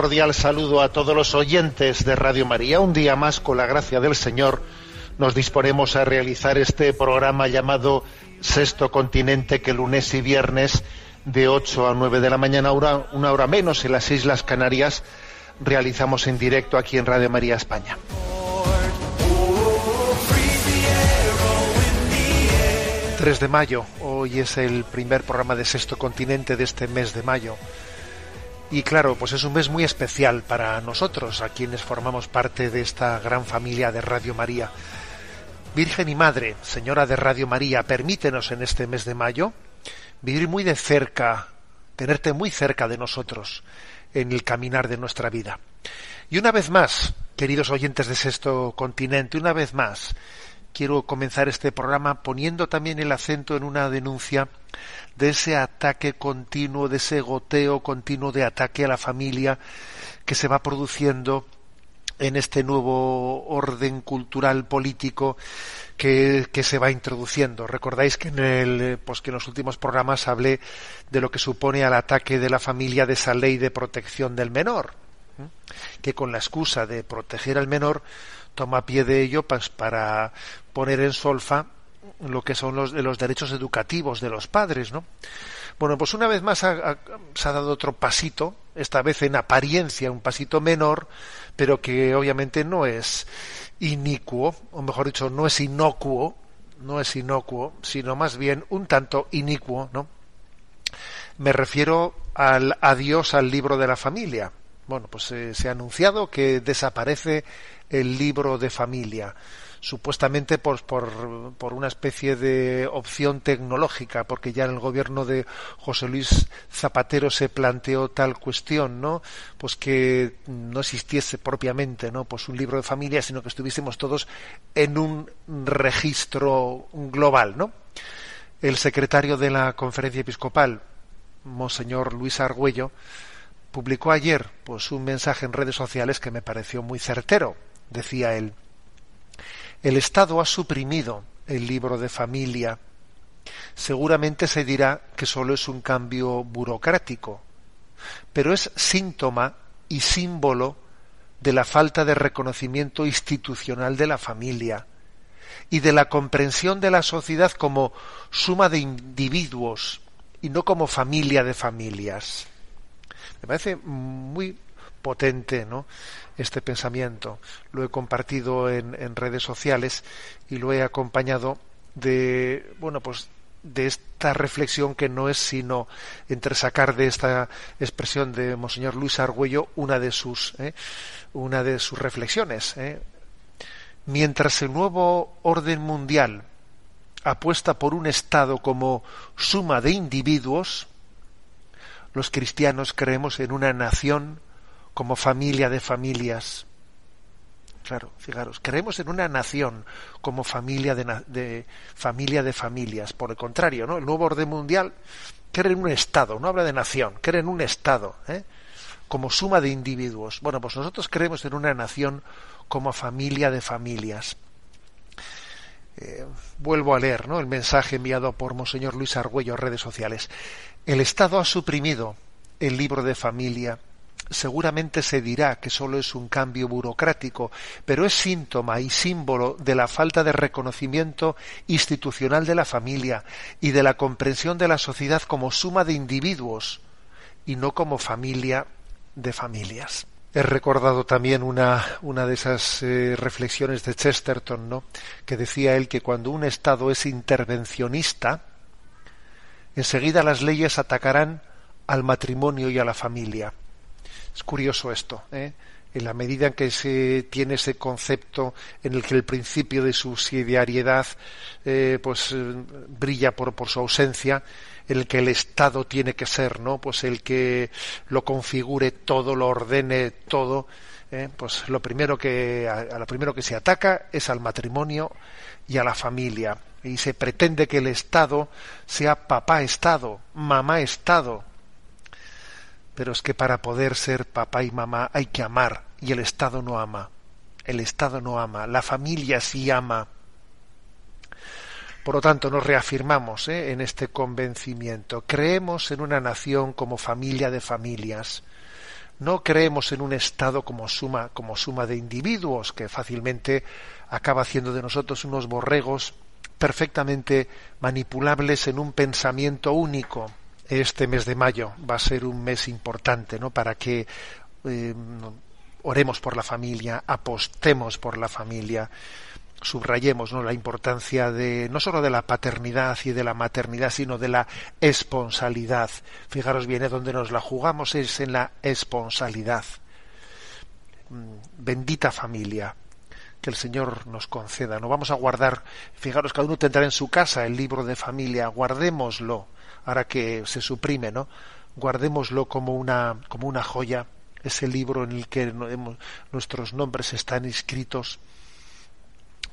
Cordial saludo a todos los oyentes de Radio María. Un día más, con la gracia del Señor, nos disponemos a realizar este programa llamado Sexto Continente, que lunes y viernes de 8 a 9 de la mañana, hora- una hora menos en las Islas Canarias, realizamos en directo aquí en Radio María España. 3 de mayo, hoy es el primer programa de Sexto Continente de este mes de mayo. Y claro, pues es un mes muy especial para nosotros, a quienes formamos parte de esta gran familia de Radio María. Virgen y Madre, Señora de Radio María, permítenos en este mes de mayo vivir muy de cerca, tenerte muy cerca de nosotros en el caminar de nuestra vida. Y una vez más, queridos oyentes de Sexto Continente, una vez más, quiero comenzar este programa poniendo también el acento en una denuncia de ese ataque continuo, de ese goteo continuo de ataque a la familia que se va produciendo en este nuevo orden cultural político que, que se va introduciendo. Recordáis que en el, pues que en los últimos programas hablé de lo que supone al ataque de la familia de esa ley de protección del menor, que con la excusa de proteger al menor toma pie de ello pues, para poner en solfa lo que son los, los derechos educativos de los padres, ¿no? Bueno, pues una vez más ha- se ha dado otro pasito, esta vez en apariencia un pasito menor, pero que obviamente no es inicuo, o mejor dicho, no es inocuo, no es inocuo, sino más bien un tanto inicuo, ¿no? Me refiero al adiós al libro de la familia. Bueno, pues eh, se ha anunciado que desaparece el libro de familia, supuestamente por, por, por una especie de opción tecnológica, porque ya en el gobierno de José Luis Zapatero se planteó tal cuestión, ¿no? Pues que no existiese propiamente, ¿no? Pues un libro de familia, sino que estuviésemos todos en un registro global, ¿no? El secretario de la Conferencia Episcopal, Monseñor Luis Argüello, publicó ayer pues un mensaje en redes sociales que me pareció muy certero. Decía él, el Estado ha suprimido el libro de familia. Seguramente se dirá que solo es un cambio burocrático, pero es síntoma y símbolo de la falta de reconocimiento institucional de la familia y de la comprensión de la sociedad como suma de individuos y no como familia de familias. Me parece muy potente, ¿no? Este pensamiento. Lo he compartido en, redes sociales y lo he acompañado de, bueno, pues de esta reflexión que no es sino entresacar de esta expresión de Monseñor Luis Argüello una de sus, ¿eh? una de sus reflexiones. ¿eh? Mientras el nuevo orden mundial apuesta por un Estado como suma de individuos, los cristianos creemos en una nación como familia de familias. Claro, fijaros, creemos en una nación como familia de, familia de familias. Por el contrario, ¿no? El nuevo orden mundial cree en un Estado, no habla de nación, cree en un Estado, ¿eh? como suma de individuos. Bueno, pues nosotros creemos en una nación como familia de familias. Eh, vuelvo a leer ¿no? el mensaje enviado por Monseñor Luis Argüello redes sociales. El Estado ha suprimido el libro de familia seguramente se dirá que solo es un cambio burocrático, pero es síntoma y símbolo de la falta de reconocimiento institucional de la familia y de la comprensión de la sociedad como suma de individuos y no como familia de familias. He recordado también una, una de esas eh, reflexiones de Chesterton, ¿no? que decía él que cuando un Estado es intervencionista, enseguida las leyes atacarán al matrimonio y a la familia. Es curioso esto, ¿eh? en la medida en que se tiene ese concepto en el que el principio de subsidiariedad eh, pues eh, brilla por, por su ausencia, en el que el Estado tiene que ser, ¿no? Pues el que lo configure todo, lo ordene todo, ¿eh? pues lo primero que a, lo primero que se ataca es al matrimonio y a la familia y se pretende que el Estado sea papá Estado, mamá Estado, pero es que para poder ser papá y mamá hay que amar y el Estado no ama. El Estado no ama, la familia sí ama. Por lo tanto, nos reafirmamos ¿eh? en este convencimiento. Creemos en una nación como familia de familias. No creemos en un Estado como suma, como suma de individuos que fácilmente acaba haciendo de nosotros unos borregos perfectamente manipulables en un pensamiento único este mes de mayo va a ser un mes importante, ¿no? Para que eh, oremos por la familia, apostemos por la familia, subrayemos ¿no? la importancia de no solo de la paternidad y de la maternidad, sino de la esponsalidad. Fijaros bien, ¿eh? donde nos la jugamos es en la esponsalidad. Mm, bendita familia que el Señor nos conceda. No vamos a guardar, fijaros, cada uno tendrá en su casa el libro de familia, guardémoslo ahora que se suprime, ¿no? Guardémoslo como una, como una joya, ese libro en el que nuestros nombres están inscritos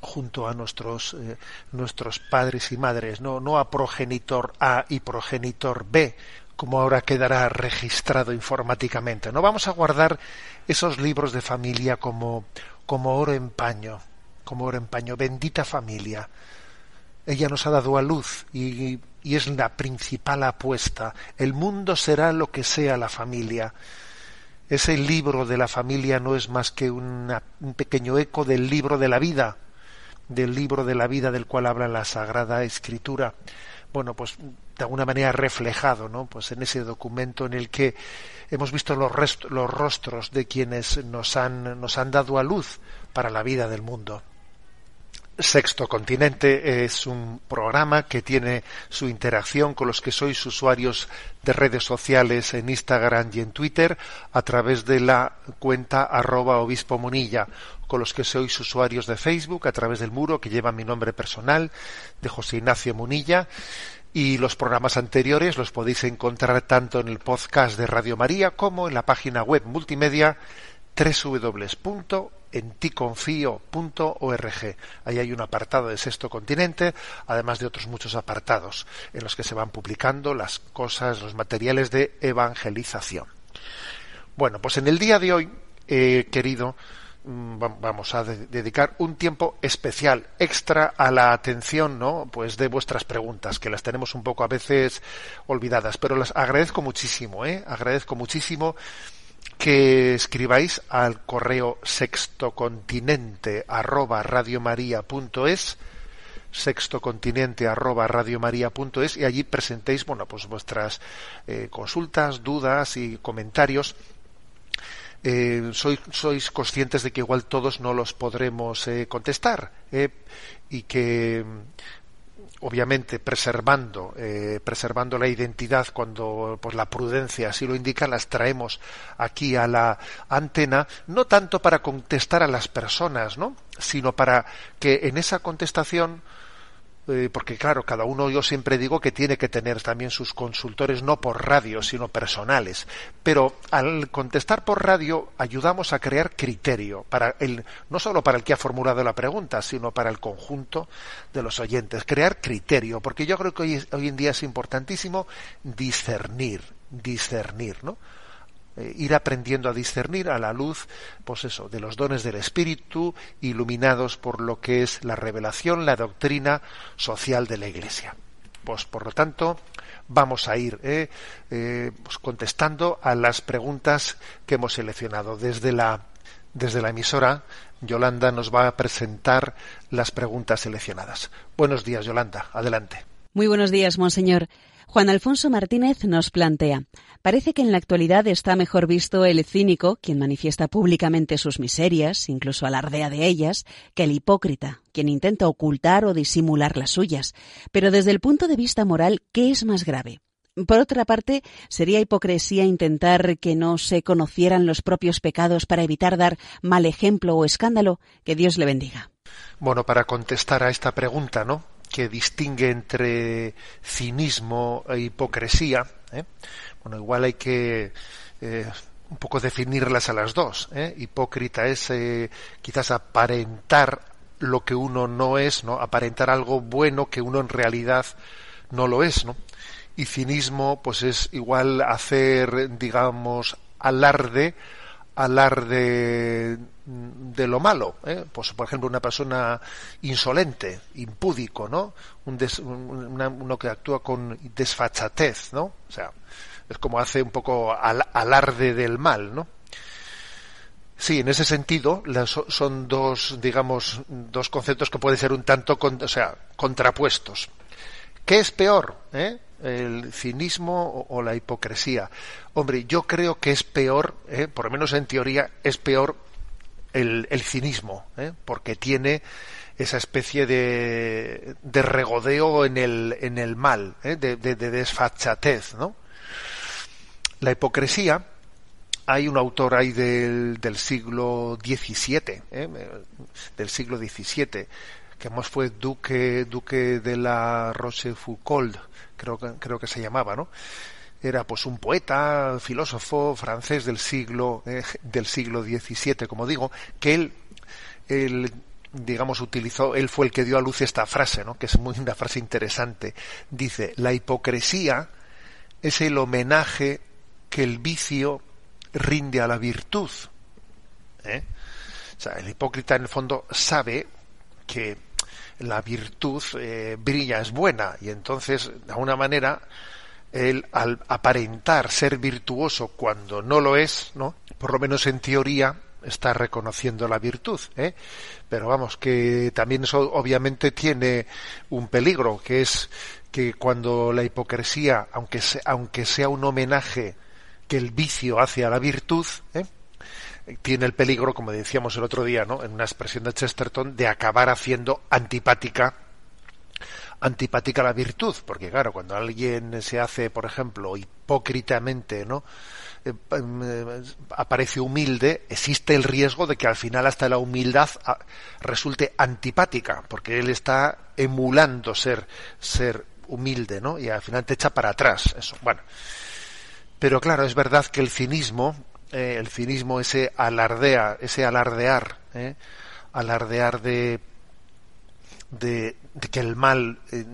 junto a nuestros eh, nuestros padres y madres, no no a progenitor A y progenitor B, como ahora quedará registrado informáticamente. No vamos a guardar esos libros de familia como como oro en paño, como oro en paño, bendita familia. Ella nos ha dado a luz y y es la principal apuesta. El mundo será lo que sea la familia. Ese libro de la familia no es más que un pequeño eco del libro de la vida, del libro de la vida del cual habla la Sagrada Escritura. Bueno, pues de alguna manera reflejado, ¿no? Pues en ese documento en el que hemos visto los, los rostros de quienes nos han, nos han dado a luz para la vida del mundo. Sexto Continente es un programa que tiene su interacción con los que sois usuarios de redes sociales en Instagram y en Twitter a través de la cuenta arroba obispo monilla, con los que sois usuarios de Facebook a través del muro que lleva mi nombre personal de José Ignacio Munilla. Y los programas anteriores los podéis encontrar tanto en el podcast de Radio María como en la página web multimedia www en ticonfío.org. Ahí hay un apartado de Sexto Continente, además de otros muchos apartados en los que se van publicando las cosas, los materiales de evangelización. Bueno, pues en el día de hoy he querido mm, vamos a dedicar un tiempo especial extra a la atención no pues de vuestras preguntas que las tenemos un poco a veces olvidadas pero las agradezco muchísimo eh agradezo muchísimo que escribáis al correo sextocontinente arroba radiomaria.es sextocontinente arroba radiomaria.es y allí presentéis bueno pues vuestras eh, consultas dudas y comentarios. Eh, sois, sois conscientes de que igual todos no los podremos eh, contestar y que obviamente preservando eh, preservando la identidad cuando pues la prudencia así lo indica las traemos aquí a la antena no tanto para contestar a las personas no sino para que en esa contestación eh, porque claro, cada uno yo siempre digo que tiene que tener también sus consultores no por radio, sino personales. Pero al contestar por radio ayudamos a crear criterio para el no solo para el que ha formulado la pregunta, sino para el conjunto de los oyentes, crear criterio, porque yo creo que hoy, hoy en día es importantísimo discernir, discernir, ¿no? Eh, ir aprendiendo a discernir a la luz, pues eso, de los dones del Espíritu, iluminados por lo que es la revelación, la doctrina social de la Iglesia. Pues por lo tanto, vamos a ir eh, eh, pues, contestando a las preguntas que hemos seleccionado. Desde la, desde la emisora, Yolanda nos va a presentar las preguntas seleccionadas. Buenos días, Yolanda. Adelante. Muy buenos días, monseñor. Juan Alfonso Martínez nos plantea, parece que en la actualidad está mejor visto el cínico, quien manifiesta públicamente sus miserias, incluso alardea de ellas, que el hipócrita, quien intenta ocultar o disimular las suyas. Pero desde el punto de vista moral, ¿qué es más grave? Por otra parte, ¿sería hipocresía intentar que no se conocieran los propios pecados para evitar dar mal ejemplo o escándalo? Que Dios le bendiga. Bueno, para contestar a esta pregunta, ¿no? que distingue entre cinismo e hipocresía. ¿Eh? Bueno, igual hay que eh, un poco definirlas a las dos. ¿eh? Hipócrita es quizás aparentar lo que uno no es, ¿no? Aparentar algo bueno que uno en realidad no lo es, ¿no? Y cinismo, pues es igual hacer, digamos, alarde alarde de lo malo, ¿eh? pues por ejemplo una persona insolente, impúdico, ¿no? Un uno que actúa con desfachatez, ¿no? O sea, es como hace un poco alarde del mal, ¿no? Sí, en ese sentido son dos, digamos, dos conceptos que pueden ser un tanto, o sea, contrapuestos. ¿Qué es peor? Eh? el cinismo o, la hipocresía. Hombre, yo creo que es peor, ¿eh? por lo menos en teoría, es peor el, cinismo, ¿eh? porque tiene esa especie de, de regodeo en el, en el mal, ¿eh? de, de, desfachatez, ¿no? La hipocresía, hay un autor ahí del, del siglo XVII, del siglo XVII, que más fue duque, duque de la Rochefoucauld, creo, creo que se llamaba, ¿no? Era pues un poeta, filósofo francés del siglo, eh, del siglo XVII, como digo, que él, él digamos, utilizó, él fue el que dio a luz esta frase, ¿no? que es muy, una frase interesante. Dice, la hipocresía es el homenaje que el vicio rinde a la virtud. ¿eh? O sea, el hipócrita en el fondo sabe que la virtud eh, brilla, es buena, y entonces, de alguna manera, él al aparentar ser virtuoso cuando no lo es, ¿no? Por lo menos en teoría está reconociendo la virtud, ¿eh? Pero vamos, que también eso obviamente tiene un peligro, que es que cuando la hipocresía, aunque sea, aunque sea un homenaje que el vicio hace a la virtud, ¿eh? tiene el peligro, como decíamos el otro día, ¿no? en una expresión de Chesterton, de acabar haciendo antipática antipática la virtud, porque claro, cuando alguien se hace, por ejemplo, hipócritamente, ¿no? Eh, eh, aparece humilde, existe el riesgo de que al final hasta la humildad ah, resulte antipática, porque él está emulando ser ser humilde, ¿no? Y al final te echa para atrás, eso. Bueno, pero claro, es verdad que el cinismo eh, el cinismo, ese alardea, ese alardear, eh, alardear de, de, que el mal eh,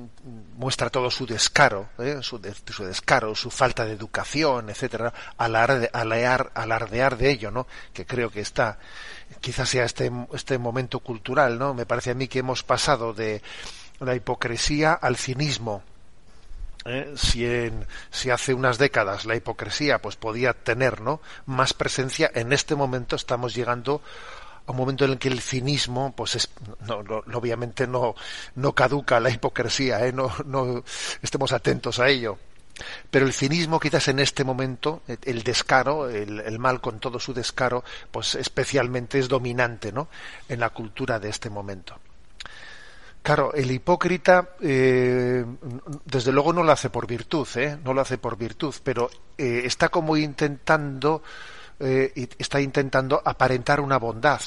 muestra todo su descaro, su, su, descaro, su falta de educación, etcétera, alarde, alardear de ello, ¿no? Que creo que está, quizás sea este, este momento cultural, ¿no? Me parece a mí que hemos pasado de la hipocresía al cinismo, ¿eh? si, en, si hace unas décadas la hipocresía pues podía tener ¿no? más presencia, en este momento estamos llegando a un momento en el que el cinismo, pues es, no, obviamente no, no caduca la hipocresía, ¿eh? no, no estemos atentos a ello. Pero el cinismo quizás en este momento, el descaro, el, el, mal con todo su descaro, pues especialmente es dominante ¿no? en la cultura de este momento. Claro, el hipócrita, eh, desde luego no lo hace por virtud, ¿eh? no lo hace por virtud, pero está como intentando, está intentando aparentar una bondad.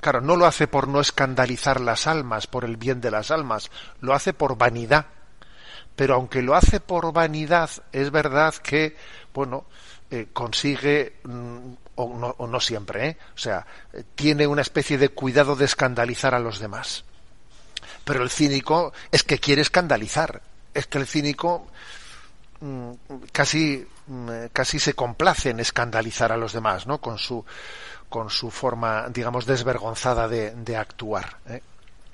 Claro, no lo hace por no escandalizar las almas, por el bien de las almas, lo hace por vanidad. Pero aunque lo hace por vanidad, es verdad que, bueno, eh, consigue, mm, o, no, siempre, ¿eh? o sea, eh, tiene una especie de cuidado de escandalizar a los demás. Pero el cínico es que quiere escandalizar. Es que el cínico mm, casi, casi se complace en escandalizar a los demás, ¿no? Con su, con su forma, digamos, desvergonzada de, actuar. ¿eh?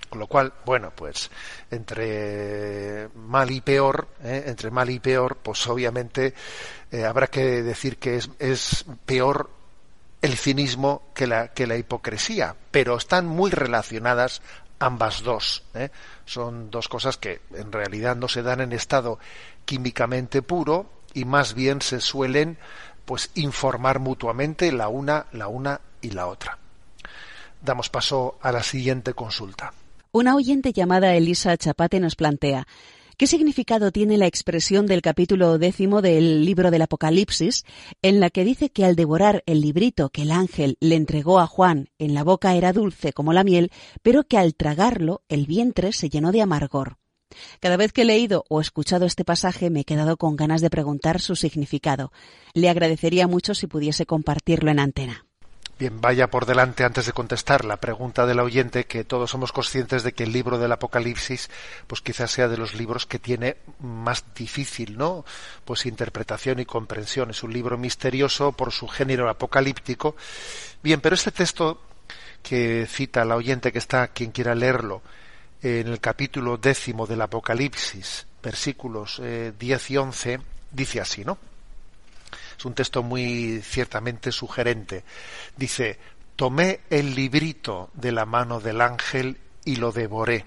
Con lo cual, bueno, pues entre mal y peor, ¿eh? entre mal y peor, pues obviamente eh, habrá que decir que es, es peor el cinismo que la, que la hipocresía, pero están muy relacionadas ambas dos. Son dos cosas que en realidad no se dan en estado químicamente puro y más bien se suelen pues informar mutuamente la una, la una y la otra. Damos paso a la siguiente consulta. Una oyente llamada Elisa Chapate nos plantea ¿Qué significado tiene la expresión del capítulo décimo del libro del Apocalipsis, en la que dice que al devorar el librito que el ángel le entregó a Juan, en la boca era dulce como la miel, pero que al tragarlo el vientre se llenó de amargor? Cada vez que he leído o escuchado este pasaje me he quedado con ganas de preguntar su significado. Le agradecería mucho si pudiese compartirlo en antena. Bien, vaya por delante antes de contestar la pregunta del oyente que todos somos conscientes de que el libro del Apocalipsis pues quizás sea de los libros que tiene más difícil, ¿no? Pues interpretación y comprensión. Es un libro misterioso por su género apocalíptico. Bien, pero este texto que cita la oyente que está quien quiera leerlo en el capítulo décimo del Apocalipsis, versículos eh, diez 10 y 11, dice así, ¿no? Es un texto muy ciertamente sugerente. Dice, tomé el librito de la mano del ángel y lo devoré.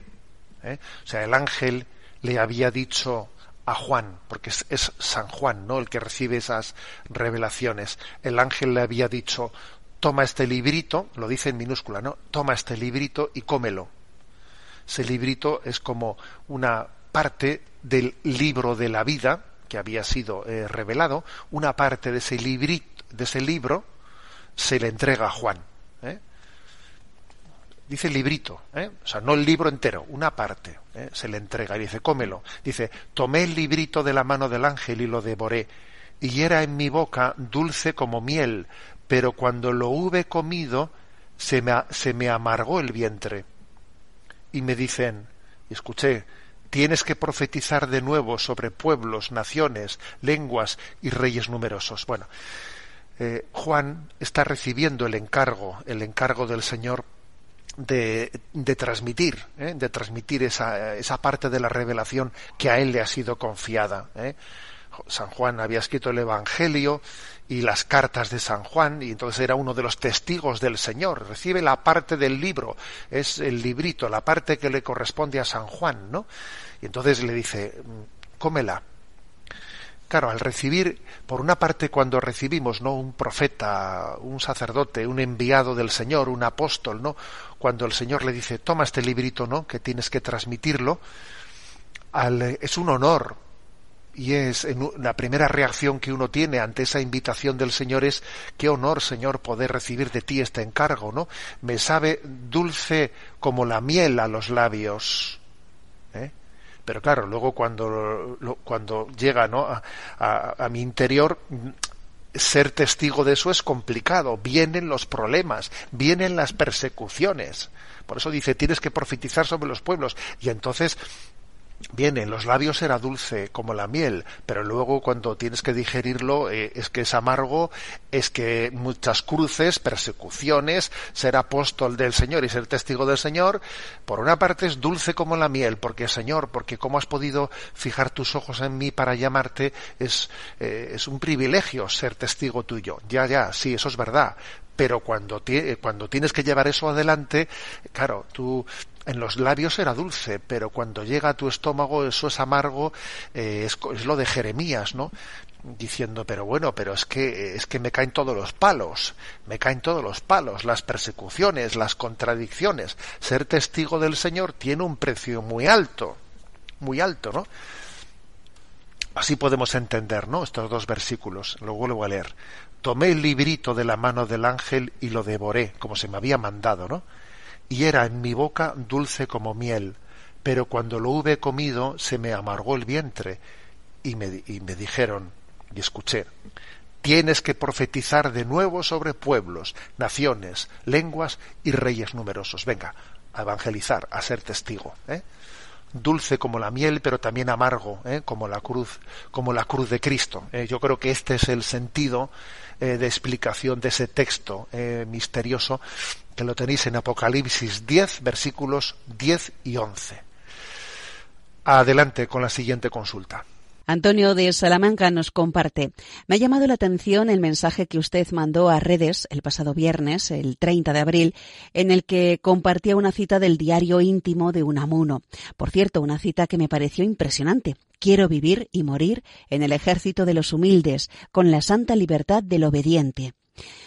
¿eh? O sea, el ángel le había dicho a Juan, porque es, es, San Juan, ¿no? El que recibe esas revelaciones. El ángel le había dicho, toma este librito, lo dice en minúscula, ¿no? Toma este librito y cómelo. Ese librito es como una parte del libro de la vida que había sido eh, revelado, una parte de ese, librito, de ese libro se le entrega a Juan. ¿eh? Dice librito, ¿eh? o sea, no el libro entero, una parte se le entrega y dice, cómelo. Dice, tomé el librito de la mano del ángel y lo devoré, y era en mi boca dulce como miel, pero cuando lo hube comido se me, se me amargó el vientre. Y me dicen, escuché, tienes que profetizar de nuevo sobre pueblos, naciones, lenguas y reyes numerosos. Bueno, eh, Juan está recibiendo el encargo, el encargo del Señor de, de transmitir, ¿eh? de transmitir esa, esa, parte de la revelación que a él le ha sido confiada. ¿eh? San Juan había escrito el Evangelio y las cartas de San Juan, y entonces era uno de los testigos del Señor. Recibe la parte del libro, es el librito, la parte que le corresponde a San Juan, ¿no? Y entonces le dice, mm, cómela. Claro, al recibir, por una parte, cuando recibimos, ¿no? Un profeta, un sacerdote, un enviado del Señor, un apóstol, ¿no? Cuando el Señor le dice, toma este librito, ¿no? Que tienes que transmitirlo, es un honor y es la primera reacción que uno tiene ante esa invitación del Señor es qué honor, Señor, poder recibir de ti este encargo, ¿no? Me sabe dulce como la miel a los labios. ¿eh? Pero claro, luego cuando, cuando llega ¿no? a, a mi interior, ser testigo de eso es complicado. Vienen los problemas, vienen las persecuciones. Por eso dice, tienes que profetizar sobre los pueblos. Y entonces Bien, en los labios era dulce como la miel, pero luego cuando tienes que digerirlo eh, es que es amargo, es que muchas cruces, persecuciones, ser apóstol del Señor y ser testigo del Señor, por una parte es dulce como la miel, porque Señor, porque cómo has podido fijar tus ojos en mí para llamarte, es, eh, es un privilegio ser testigo tuyo. Ya, ya, sí, eso es verdad, pero cuando, cuando tienes que llevar eso adelante, claro, tú en los labios era dulce, pero cuando llega a tu estómago eso es amargo, eh, es, lo de Jeremías, ¿no? diciendo pero bueno pero es que es que me caen todos los palos me caen todos los palos las persecuciones las contradicciones. Ser testigo del Señor tiene un precio muy alto muy alto no así podemos entender no estos dos versículos. Lo vuelvo a leer. Tomé el librito de la mano del ángel y lo devoré como se me había mandado no y era en mi boca dulce como miel, pero cuando lo hube comido se me amargó el vientre, y me, y me dijeron, y escuché, tienes que profetizar de nuevo sobre pueblos, naciones, lenguas y reyes numerosos. Venga, a evangelizar, a ser testigo. ¿eh? Dulce como la miel, pero también amargo, ¿eh? como la cruz, como la cruz de Cristo. ¿eh? Yo creo que este es el sentido de explicación de ese texto misterioso que lo tenéis en Apocalipsis 10, versículos 10 y 11. Adelante con la siguiente consulta. Antonio de Salamanca nos comparte. Me ha llamado la atención el mensaje que usted mandó a redes el pasado viernes, el 30 de abril, en el que compartía una cita del diario íntimo de Unamuno. Por cierto, una cita que me pareció impresionante. Quiero vivir y morir en el ejército de los humildes, con la santa libertad del obediente.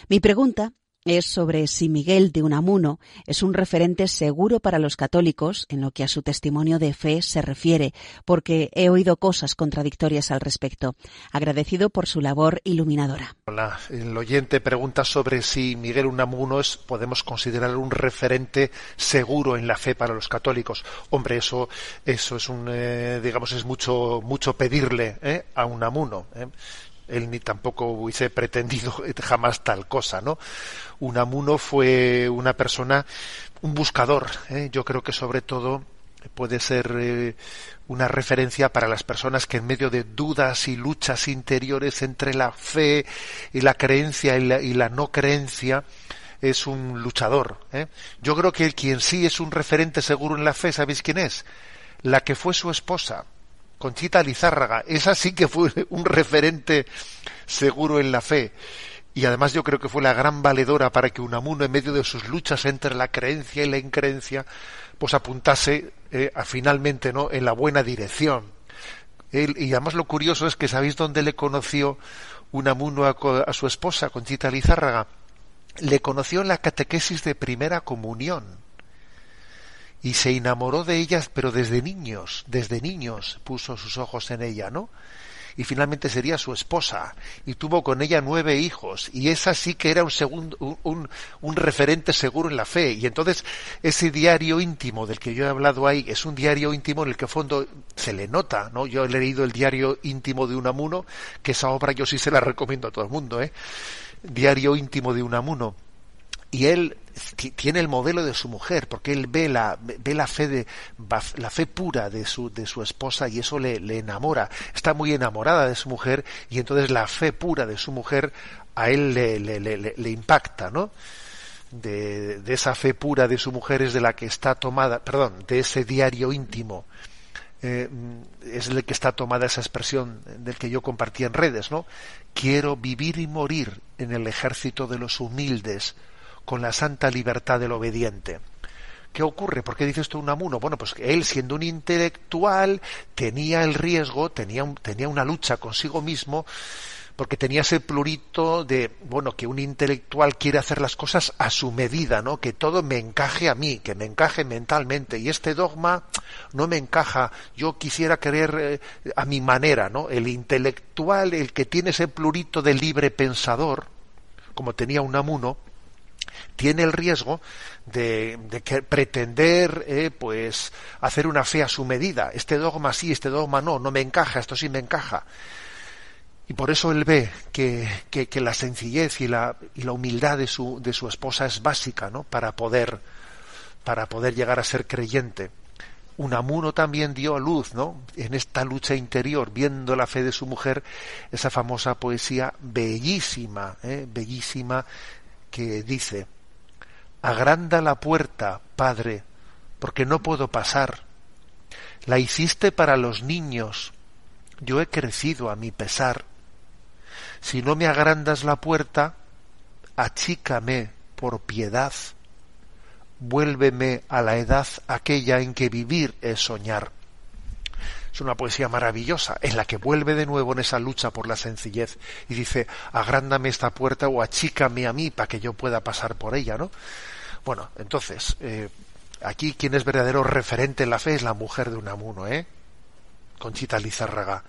Mi pregunta es sobre si Miguel de Unamuno es un referente seguro para los católicos en lo que a su testimonio de fe se refiere, porque he oído cosas contradictorias al respecto. Agradecido por su labor iluminadora. Hola, el oyente pregunta sobre si Miguel Unamuno es, podemos considerar un referente seguro en la fe para los católicos. Hombre, eso, eso es un, eh, digamos, es mucho, mucho pedirle ¿eh? a Unamuno. ¿eh? Él ni tampoco hubiese pretendido jamás tal cosa, ¿no? Unamuno fue una persona, un buscador, ¿eh? yo creo que sobre todo puede ser eh, una referencia para las personas que en medio de dudas y luchas interiores entre la fe y la creencia y la, no creencia, es un luchador. ¿eh? Yo creo que quien sí es un referente seguro en la fe, ¿sabéis quién es? La que fue su esposa, Conchita Lizárraga. Esa sí que fue un referente seguro en la fe. Y además yo creo que fue la gran valedora para que Unamuno, en medio de sus luchas entre la creencia y la increencia, pues apuntase eh, finalmente no en la buena dirección. y además lo curioso es que sabéis dónde le conoció Unamuno a, a su esposa, Conchita Lizárraga. Le conoció en la catequesis de primera comunión y se enamoró de ellas, pero desde niños, desde niños puso sus ojos en ella, ¿no? Y finalmente sería su esposa, y tuvo con ella nueve hijos, y esa sí que era un, segundo, un, un, referente seguro en la fe. Y entonces ese diario íntimo del que yo he hablado ahí es un diario íntimo en el que fondo se le nota, ¿no? Yo he leído el diario íntimo de Unamuno, que esa obra yo sí se la recomiendo a todo el mundo, ¿eh? Diario íntimo de Unamuno y él tiene el modelo de su mujer porque él ve la ve la fe de la fe pura de su de su esposa y eso le, le enamora. Está muy enamorada de su mujer y entonces la fe pura de su mujer a él le, le, impacta no de, de, esa fe pura de su mujer es de la que está tomada perdón de ese diario íntimo eh, es el que está tomada esa expresión del que yo compartí en redes no quiero vivir y morir en el ejército de los humildes con la santa libertad del obediente. ¿Qué ocurre? ¿Por qué dice esto Unamuno? Bueno, pues él siendo un intelectual tenía el riesgo, tenía, tenía una lucha consigo mismo, porque tenía ese plurito de, bueno, que un intelectual quiere hacer las cosas a su medida, ¿no? Que todo me encaje a mí, que me encaje mentalmente. Y este dogma no me encaja. Yo quisiera querer eh, a mi manera, ¿no? El intelectual, el que tiene ese plurito de libre pensador, como tenía Unamuno, tiene el riesgo de, que pretender eh, pues hacer una fe a su medida. Este dogma sí, este dogma no, no me encaja, esto sí me encaja. Y por eso él ve que, que, la sencillez y la, y la humildad de su, de su esposa es básica, ¿no? Para poder, para poder llegar a ser creyente. Unamuno también dio a luz, ¿no? En esta lucha interior, viendo la fe de su mujer, esa famosa poesía bellísima, ¿eh? bellísima, que dice, Agranda la puerta, Padre, porque no puedo pasar. La hiciste para los niños. Yo he crecido a mi pesar. Si no me agrandas la puerta, achícame por piedad. Vuélveme a la edad aquella en que vivir es soñar. Es una poesía maravillosa en la que vuelve de nuevo en esa lucha por la sencillez y dice, agrándame esta puerta o achícame a mí para que yo pueda pasar por ella, ¿no? Bueno, entonces, eh, aquí quien es verdadero referente en la fe es la mujer de Unamuno, ¿eh? Conchita Lizárraga.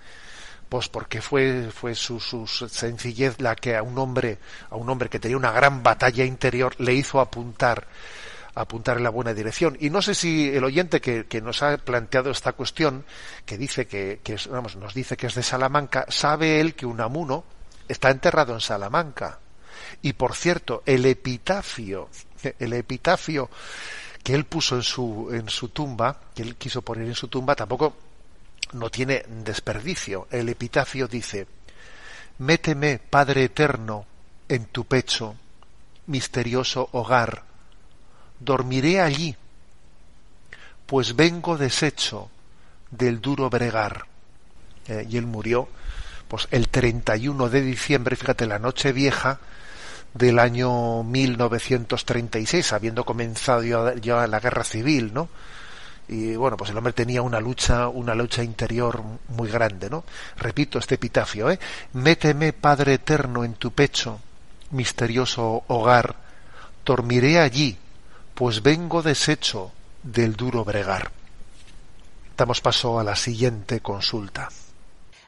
Pues porque fue, fue su, su, sencillez la que a un hombre, a un hombre que tenía una gran batalla interior, le hizo apuntar apuntar en la buena dirección. Y no sé si el oyente que, nos ha planteado esta cuestión, que dice que, que vamos, nos dice que es de Salamanca, sabe él que Unamuno está enterrado en Salamanca. Y por cierto, el epitafio, el epitafio que él puso en su, en su tumba, que él quiso poner en su tumba, tampoco no tiene desperdicio. El epitafio dice, Méteme, Padre eterno, en tu pecho, misterioso hogar, dormiré allí, pues vengo deshecho del duro bregar. Eh, y él murió pues el 31 de diciembre, fíjate, la noche vieja del año 1936, habiendo comenzado ya, la guerra civil, ¿no? Y bueno, pues el hombre tenía una lucha, una lucha interior muy grande, ¿no? Repito este epitafio, ¿eh? Méteme, Padre eterno, en tu pecho, misterioso hogar, dormiré allí, pues vengo deshecho del duro bregar. Damos paso a la siguiente consulta.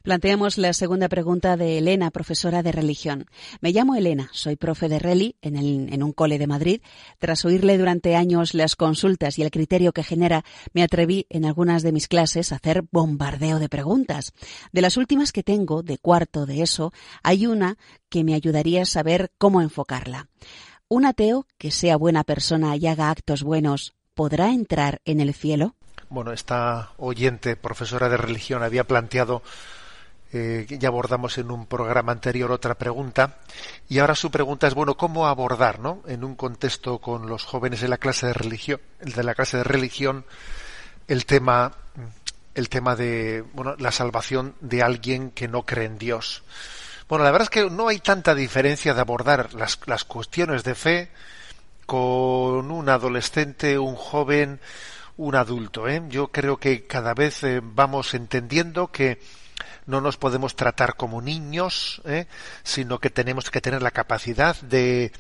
Planteamos la segunda pregunta de Elena, profesora de religión. Me llamo Elena, soy profe de Reli en, en, un cole de Madrid. Tras oírle durante años las consultas y el criterio que genera, me atreví en algunas de mis clases a hacer bombardeo de preguntas. De las últimas que tengo, de cuarto de eso, hay una que me ayudaría a saber cómo enfocarla. ¿Un ateo que sea buena persona y haga actos buenos podrá entrar en el cielo? Bueno, esta oyente, profesora de religión, había planteado eh, ya abordamos en un programa anterior otra pregunta y ahora su pregunta es bueno cómo abordar no en un contexto con los jóvenes de la clase de religión de la clase de religión el tema el tema de bueno la salvación de alguien que no cree en Dios bueno la verdad es que no hay tanta diferencia de abordar las, las cuestiones de fe con un adolescente un joven un adulto ¿eh? yo creo que cada vez eh, vamos entendiendo que no nos podemos tratar como niños, ¿eh? sino que tenemos que tener la capacidad de,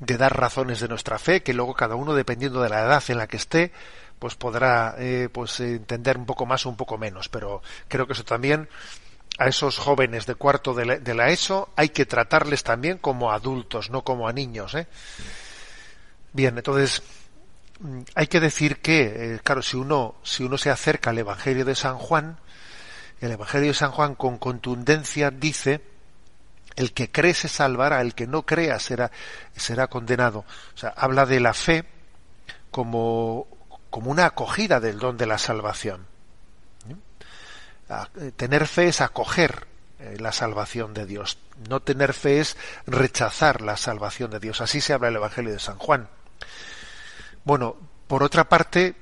dar razones de nuestra fe, que luego cada uno, dependiendo de la edad en la que esté, pues podrá eh, pues entender un poco más o un poco menos. Pero creo que eso también a esos jóvenes de cuarto de la, de la ESO hay que tratarles también como adultos, no como a niños. ¿eh? Bien, entonces mm, hay que decir que, eh, claro, si uno, si uno se acerca al Evangelio de San Juan, el Evangelio de San Juan con contundencia dice el que cree se salvará, el que no crea será, será condenado. O sea, habla de la fe como, como una acogida del don de la salvación. Tener fe es acoger eh, la salvación de Dios. No tener fe es rechazar la salvación de Dios. Así se habla el Evangelio de San Juan. Bueno, por otra parte,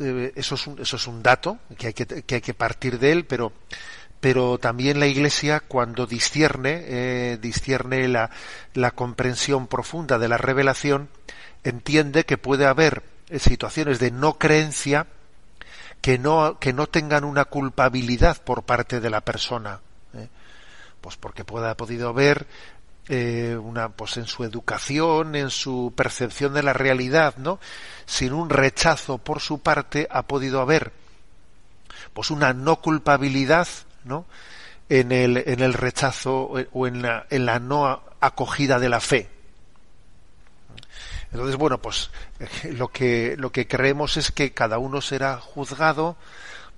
eh, eso, es un, eso es un dato que hay que, que hay que partir de él, pero pero también la Iglesia cuando discierne, eh, la, la, comprensión profunda de la revelación, entiende que puede haber eh, situaciones de no creencia que no, que no tengan una culpabilidad por parte de la persona. Pues porque pueda podido haber eh, una pues en su educación, en su percepción de la realidad, ¿no? Sin un rechazo por su parte ha podido haber pues una no culpabilidad, ¿no? En el, en el rechazo o en la, en la no acogida de la fe. Entonces, bueno, pues lo que, lo que creemos es que cada uno será juzgado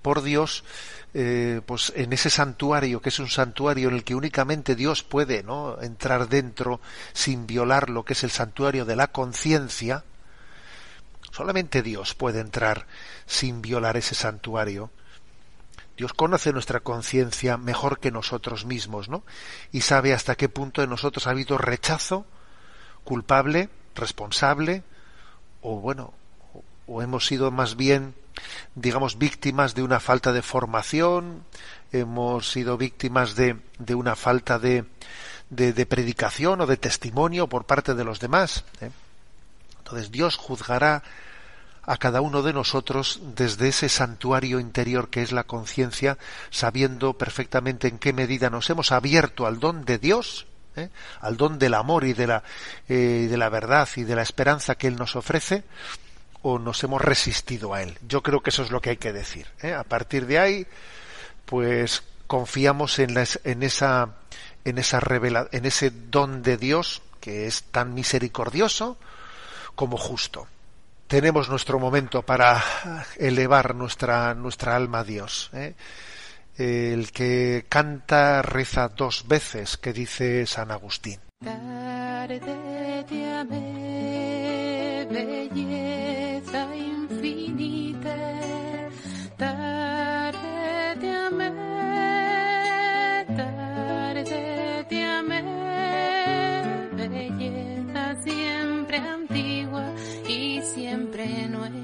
por Dios eh, pues en ese santuario que es un santuario en el que únicamente Dios puede ¿no? entrar dentro sin violar lo que es el santuario de la conciencia solamente Dios puede entrar sin violar ese santuario Dios conoce nuestra conciencia mejor que nosotros mismos ¿no? y sabe hasta qué punto de nosotros ha habido rechazo culpable responsable o bueno o hemos sido más bien digamos, víctimas de una falta de formación, hemos sido víctimas de, de una falta de, de, predicación o de testimonio por parte de los demás. ¿eh? Entonces Dios juzgará a cada uno de nosotros desde ese santuario interior que es la conciencia, sabiendo perfectamente en qué medida nos hemos abierto al don de Dios, ¿eh? al don del amor y de la, eh, de la verdad y de la esperanza que Él nos ofrece, o nos hemos resistido a él. Yo creo que eso es lo que hay que decir. ¿eh? A partir de ahí, pues confiamos en, esa en esa revela, en ese don de Dios que es tan misericordioso como justo. tenemos nuestro momento para elevar nuestra, nuestra alma a Dios. ¿eh? El que canta reza dos veces, que dice San Agustín. belleza freno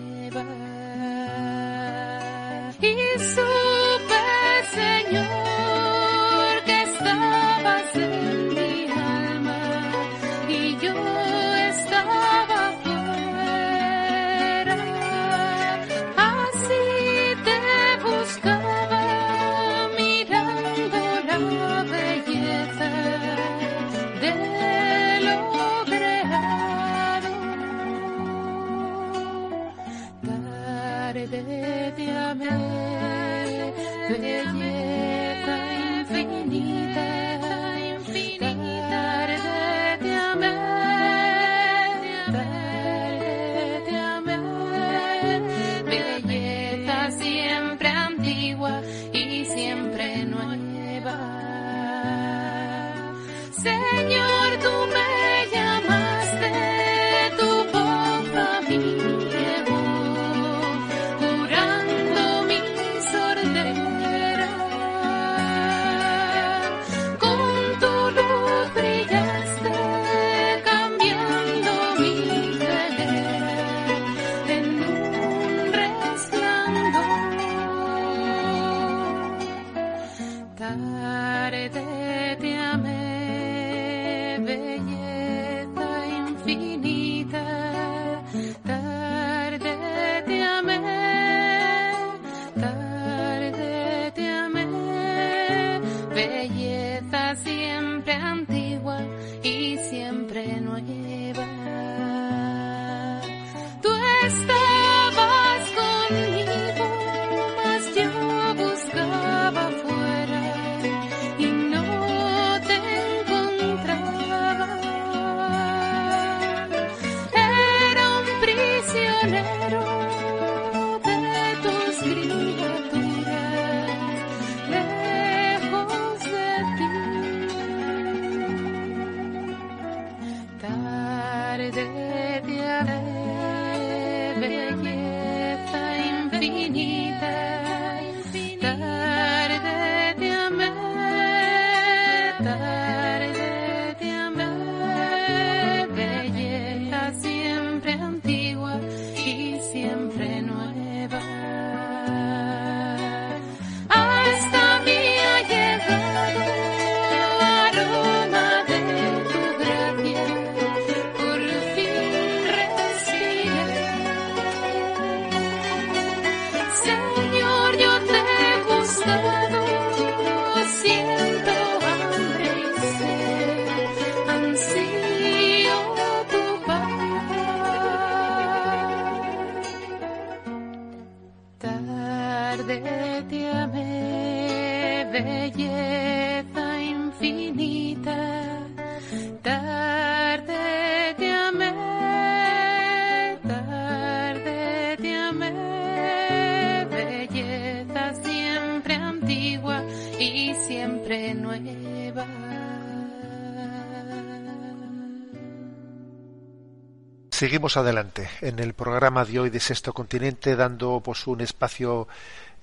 Seguimos adelante en el programa de hoy de Sexto Continente, dando pues un espacio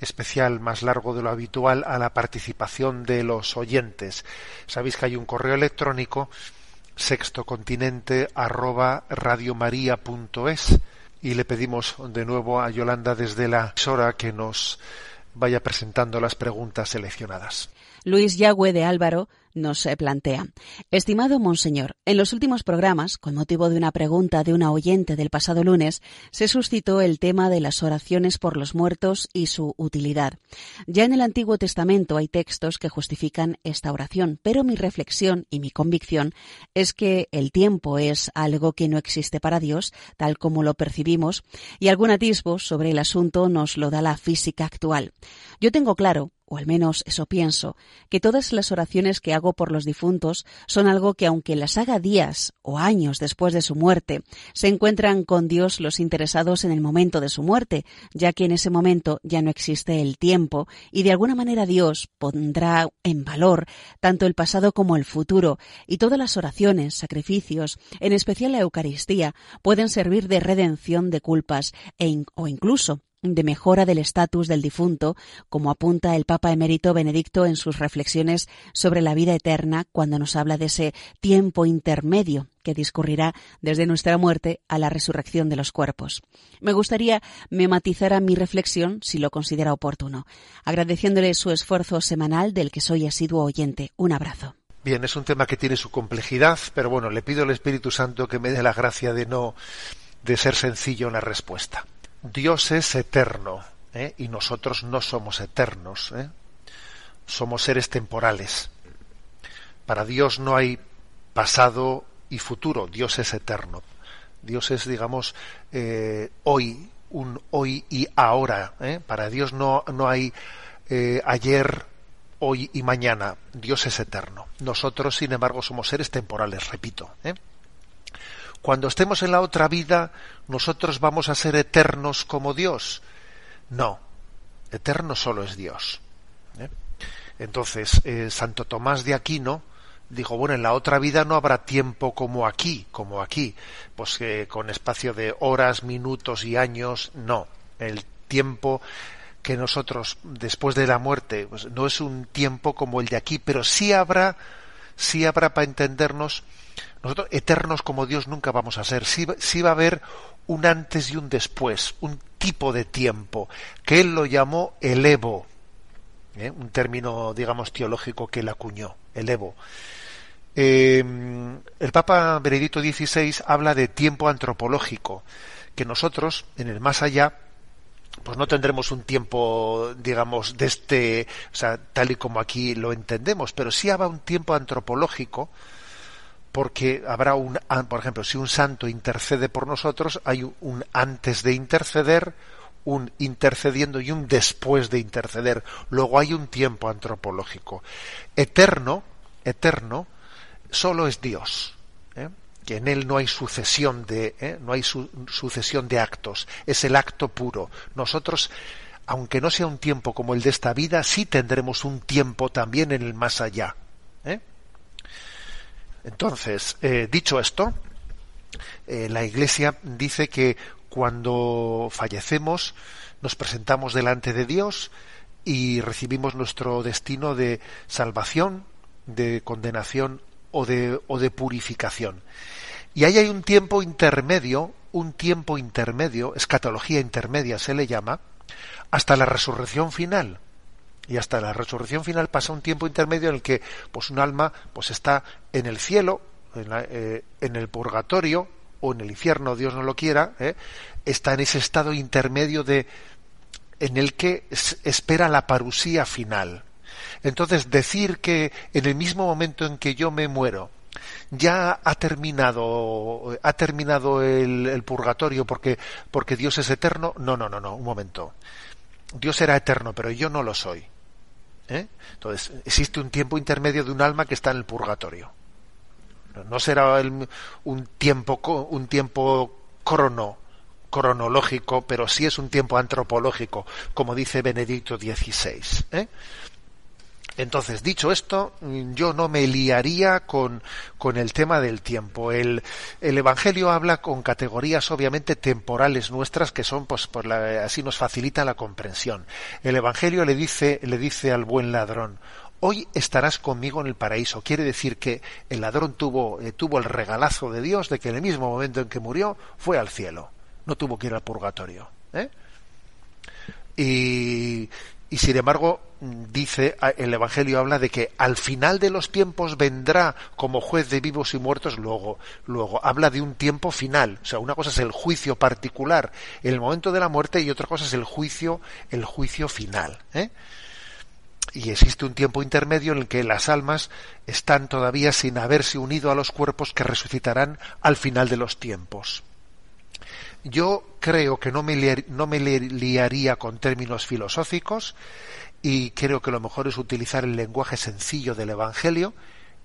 especial más largo de lo habitual a la participación de los oyentes. Sabéis que hay un correo electrónico sextocontinente arroba y le pedimos de nuevo a Yolanda desde la emisora que nos vaya presentando las preguntas seleccionadas. Luis Yagüe de Álvaro nos eh, plantea. Estimado Monseñor, en los últimos programas, con motivo de una pregunta de una oyente del pasado lunes, se suscitó el tema de las oraciones por los muertos y su utilidad. Ya en el Antiguo Testamento hay textos que justifican esta oración, pero mi reflexión y mi convicción es que el tiempo es algo que no existe para Dios, tal como lo percibimos, y algún atisbo sobre el asunto nos lo da la física actual. Yo tengo claro o al menos eso pienso, que todas las oraciones que hago por los difuntos son algo que aunque las haga días o años después de su muerte, se encuentran con Dios los interesados en el momento de su muerte, ya que en ese momento ya no existe el tiempo y de alguna manera Dios pondrá en valor tanto el pasado como el futuro y todas las oraciones, sacrificios, en especial la Eucaristía, pueden servir de redención de culpas e o incluso de mejora del estatus del difunto, como apunta el Papa emérito Benedicto en sus reflexiones sobre la vida eterna cuando nos habla de ese tiempo intermedio que discurrirá desde nuestra muerte a la resurrección de los cuerpos. Me gustaría me matizara mi reflexión si lo considera oportuno, agradeciéndole su esfuerzo semanal del que soy asiduo oyente. Un abrazo. Bien, es un tema que tiene su complejidad, pero bueno, le pido al Espíritu Santo que me dé la gracia de no de ser sencillo en la respuesta. Dios es eterno ¿eh? y nosotros no somos eternos. ¿eh? Somos seres temporales. Para Dios no hay pasado y futuro. Dios es eterno. Dios es, digamos, eh, hoy, un hoy y ahora. Para Dios no, no hay ayer, hoy y mañana. Dios es eterno. Nosotros, sin embargo, somos seres temporales, repito cuando estemos en la otra vida, nosotros vamos a ser eternos como Dios. No, eterno solo es Dios. ¿eh? Entonces, eh, Santo Tomás de Aquino dijo, bueno, en la otra vida no habrá tiempo como aquí, como aquí, pues con espacio de horas, minutos y años, no. El tiempo que nosotros, después de la muerte, pues no es un tiempo como el de aquí, pero sí habrá, sí habrá para entendernos nosotros eternos como Dios nunca vamos a ser. Sí, va a haber un antes y un después, un tipo de tiempo, que él lo llamó el Evo, ¿eh? un término, digamos, teológico que él acuñó, el Evo. Em, el Papa Benedicto XVI habla de tiempo antropológico, que nosotros, en el más allá, pues no tendremos un tiempo, digamos, de este, o sea, tal y como aquí lo entendemos, pero sí habrá un tiempo antropológico, porque habrá un, por ejemplo, si un santo intercede por nosotros, hay un antes de interceder, un intercediendo y un después de interceder. Luego hay un tiempo antropológico. Eterno, eterno, solo es Dios. ¿eh? que en él no hay sucesión de ¿eh? no hay sucesión de actos es el acto puro nosotros aunque no sea un tiempo como el de esta vida sí tendremos un tiempo también en el más allá ¿eh? Entonces, eh, dicho esto, eh, la Iglesia dice que cuando fallecemos nos presentamos delante de Dios y recibimos nuestro destino de salvación, de condenación o de, o de purificación. Y ahí hay un tiempo intermedio, un tiempo intermedio, escatología intermedia se le llama, hasta la resurrección final y hasta la resurrección final pasa un tiempo intermedio en el que pues un alma pues está en el cielo en, eh, el purgatorio o en el infierno Dios no lo quiera ¿eh? está en ese estado intermedio de en el que espera la parusía final entonces decir que en el mismo momento en que yo me muero ya ha terminado ha terminado el, el purgatorio porque porque Dios es eterno no no no no un momento Dios era eterno, pero yo no lo soy. ¿Eh? Entonces, existe un tiempo intermedio de un alma que está en el purgatorio. No será un tiempo, un tiempo crono, cronológico, pero sí es un tiempo antropológico, como dice Benedicto XVI. Entonces, dicho esto, yo no me liaría con, con el tema del tiempo. El, el, Evangelio habla con categorías obviamente temporales nuestras que son, pues, por la, así nos facilita la comprensión. El Evangelio le dice, le dice al buen ladrón, hoy estarás conmigo en el paraíso. Quiere decir que el ladrón tuvo, eh, tuvo el regalazo de Dios de que en el mismo momento en que murió fue al cielo. No tuvo que ir al purgatorio. ¿eh? Y, y sin embargo dice el evangelio habla de que al final de los tiempos vendrá como juez de vivos y muertos luego luego. Habla de un tiempo final. O sea una cosa es el juicio particular el momento de la muerte y otra cosa es el juicio el juicio final ¿eh? y existe un tiempo intermedio en el que las almas están todavía sin haberse unido a los cuerpos que resucitarán al final de los tiempos. Yo creo que no me, no me liaría con términos filosóficos y creo que lo mejor es utilizar el lenguaje sencillo del Evangelio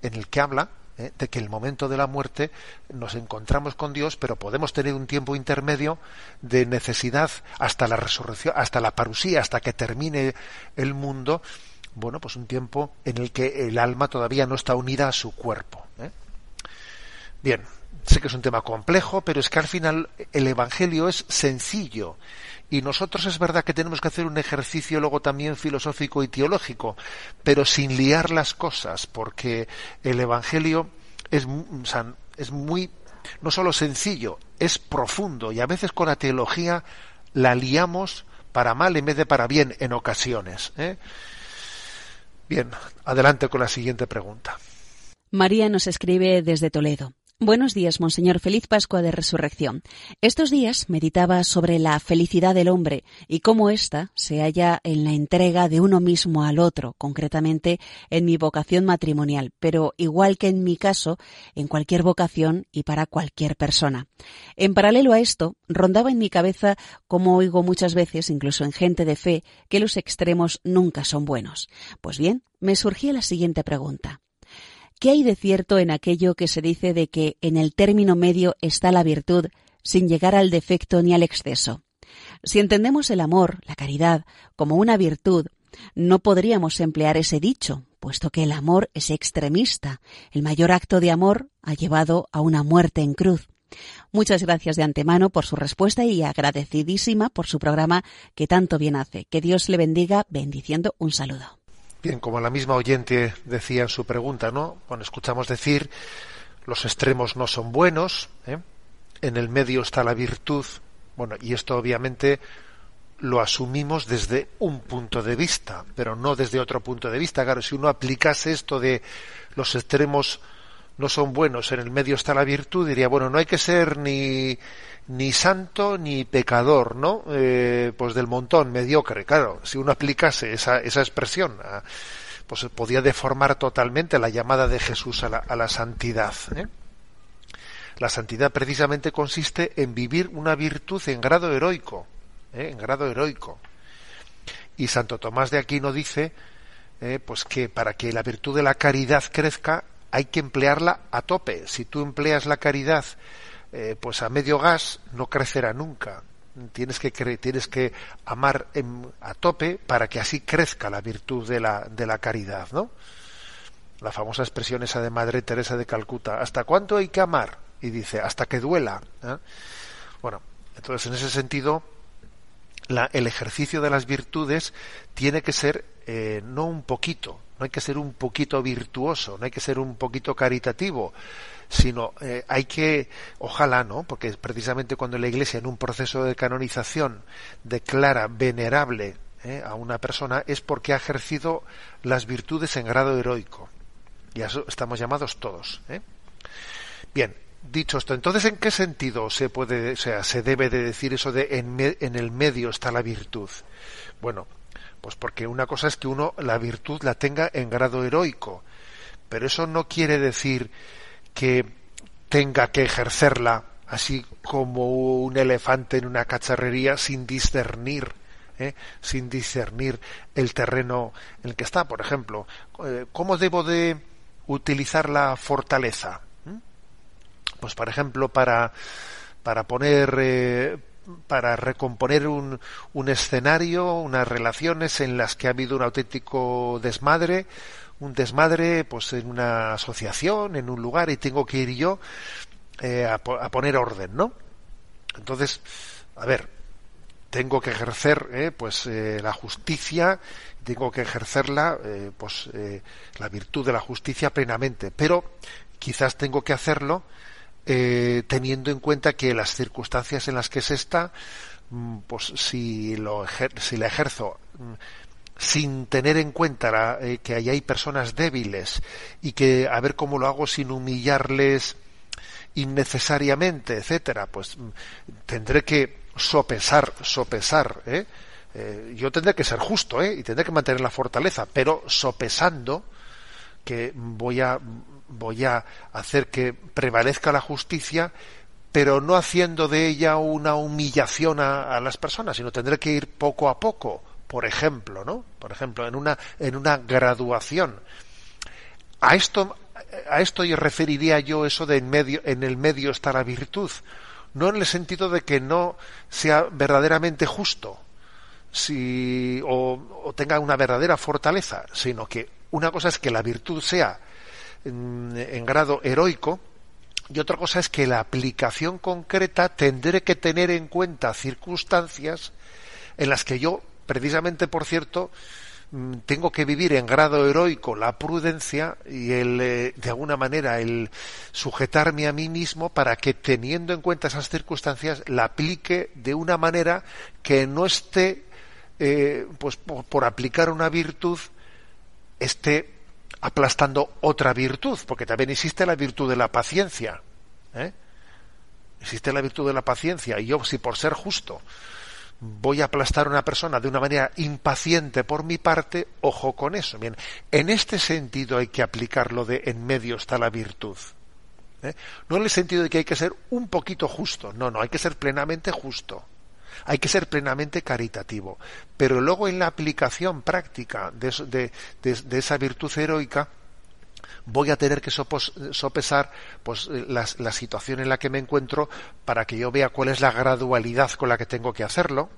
en el que habla ¿eh? de que el momento de la muerte nos encontramos con Dios, pero podemos tener un tiempo intermedio de necesidad hasta la resurrección, hasta la parusía, hasta que termine el mundo, bueno, pues un tiempo en el que el alma todavía no está unida a su cuerpo. ¿eh? Bien, sé que es un tema complejo, pero es que al final el Evangelio es sencillo. Y nosotros es verdad que tenemos que hacer un ejercicio luego también filosófico y teológico, pero sin liar las cosas, porque el Evangelio es, muy, no solo sencillo, es profundo y a veces con la teología la liamos para mal en vez de para bien en ocasiones. ¿eh? Bien, adelante con la siguiente pregunta. María nos escribe desde Toledo. Buenos días, Monseñor. Feliz Pascua de Resurrección. Estos días meditaba sobre la felicidad del hombre y cómo ésta se halla en la entrega de uno mismo al otro, concretamente en mi vocación matrimonial, pero igual que en mi caso, en cualquier vocación y para cualquier persona. En paralelo a esto, rondaba en mi cabeza, como oigo muchas veces, incluso en gente de fe, que los extremos nunca son buenos. Pues bien, me surgía la siguiente pregunta. ¿Qué hay de cierto en aquello que se dice de que en el término medio está la virtud sin llegar al defecto ni al exceso? Si entendemos el amor, la caridad, como una virtud, no podríamos emplear ese dicho, puesto que el amor es extremista. El mayor acto de amor ha llevado a una muerte en cruz. Muchas gracias de antemano por su respuesta y agradecidísima por su programa que tanto bien hace. Que Dios le bendiga, bendiciendo un saludo. Bien, como la misma oyente decía en su pregunta, ¿no? Bueno, escuchamos decir, los extremos no son buenos, ¿eh? en el medio está la virtud, bueno, y esto obviamente lo asumimos desde un punto de vista, pero no desde otro punto de vista. Claro, si uno aplicase esto de los extremos no son buenos, en el medio está la virtud, diría, bueno, no hay que ser ni ni santo ni pecador, ¿no? Eh, pues del montón, mediocre. Claro, si uno aplicase esa, esa expresión, pues podía deformar totalmente la llamada de Jesús a la, a la santidad. ¿eh? La santidad precisamente consiste en vivir una virtud en grado heroico, ¿eh? en grado heroico. Y Santo Tomás de Aquino dice, pues que para que la virtud de la caridad crezca hay que emplearla a tope. Si tú empleas la caridad eh, pues a medio gas no crecerá nunca. Tienes que, tienes que amar a tope para que así crezca la virtud de la, de la caridad, ¿no? La famosa expresión esa de Madre Teresa de Calcuta, ¿hasta cuánto hay que amar? Y dice, hasta que duela. ¿eh? Bueno, entonces en ese sentido, la, el ejercicio de las virtudes tiene que ser eh, no un poquito, no hay que ser un poquito virtuoso, no hay que ser un poquito caritativo, sino eh, hay que, ojalá, ¿no? Porque precisamente cuando la Iglesia en un proceso de canonización declara venerable ¿eh? a una persona es porque ha ejercido las virtudes en grado heroico. Y a eso estamos llamados todos. ¿eh? Bien, dicho esto, entonces, ¿en qué sentido se puede, o sea, se debe de decir eso de en, en el medio está la virtud? Bueno, pues porque una cosa es que uno la virtud la tenga en grado heroico, pero eso no quiere decir que tenga que ejercerla así como un elefante en una cacharrería sin discernir ¿eh? sin discernir el terreno en el que está por ejemplo eh, cómo debo de utilizar la fortaleza ¿Mm? pues por ejemplo para para poner eh, para recomponer un, un escenario unas relaciones en las que ha habido un auténtico desmadre un desmadre pues en una asociación, en un lugar y tengo que ir yo eh, a, poner orden, ¿no? Entonces, a ver, tengo que ejercer eh, pues eh, la justicia, tengo que ejercerla pues la virtud de la justicia plenamente, pero quizás tengo que hacerlo teniendo en cuenta que las circunstancias en las que se está mm, pues si lo si la ejerzo mm, sin tener en cuenta eh, que ahí hay personas débiles y que a ver cómo lo hago sin humillarles innecesariamente, etcétera, pues mm, tendré que sopesar, sopesar, ¿eh? Eh, yo tendré que ser justo, ¿eh? y tendré que mantener la fortaleza, pero sopesando que voy a voy a hacer que prevalezca la justicia, pero no haciendo de ella una humillación a las personas, sino tendré que ir poco a poco, por ejemplo, ¿no? Por ejemplo, en una, en una graduación. A esto, a esto yo referiría yo eso de en medio, en el medio está la virtud. No en el sentido de que no sea verdaderamente justo, si, o, o tenga una verdadera fortaleza, sino que una cosa es que la virtud sea en, grado heroico, y otra cosa es que la aplicación concreta tendré que tener en cuenta circunstancias en las que yo, precisamente por cierto, mm, tengo que vivir en grado heroico la prudencia y el, eh, de alguna manera, el sujetarme a mí mismo para que teniendo en cuenta esas circunstancias la aplique de una manera que no esté, eh, pues por, por aplicar una virtud, esté aplastando otra virtud, porque también existe la virtud de la paciencia. ¿eh? Existe la virtud de la paciencia, y yo, si por ser justo voy a aplastar a una persona de una manera impaciente por mi parte, ojo con eso. Bien, en este sentido hay que aplicarlo de en medio está la virtud. ¿eh? No en el sentido de que hay que ser un poquito justo, no, no, hay que ser plenamente justo. Hay que ser plenamente caritativo. Pero luego en la aplicación práctica de, de, de, esa virtud heroica, voy a tener que sopesar pues, la, la, situación en la que me encuentro para que yo vea cuál es la gradualidad con la que tengo que hacerlo,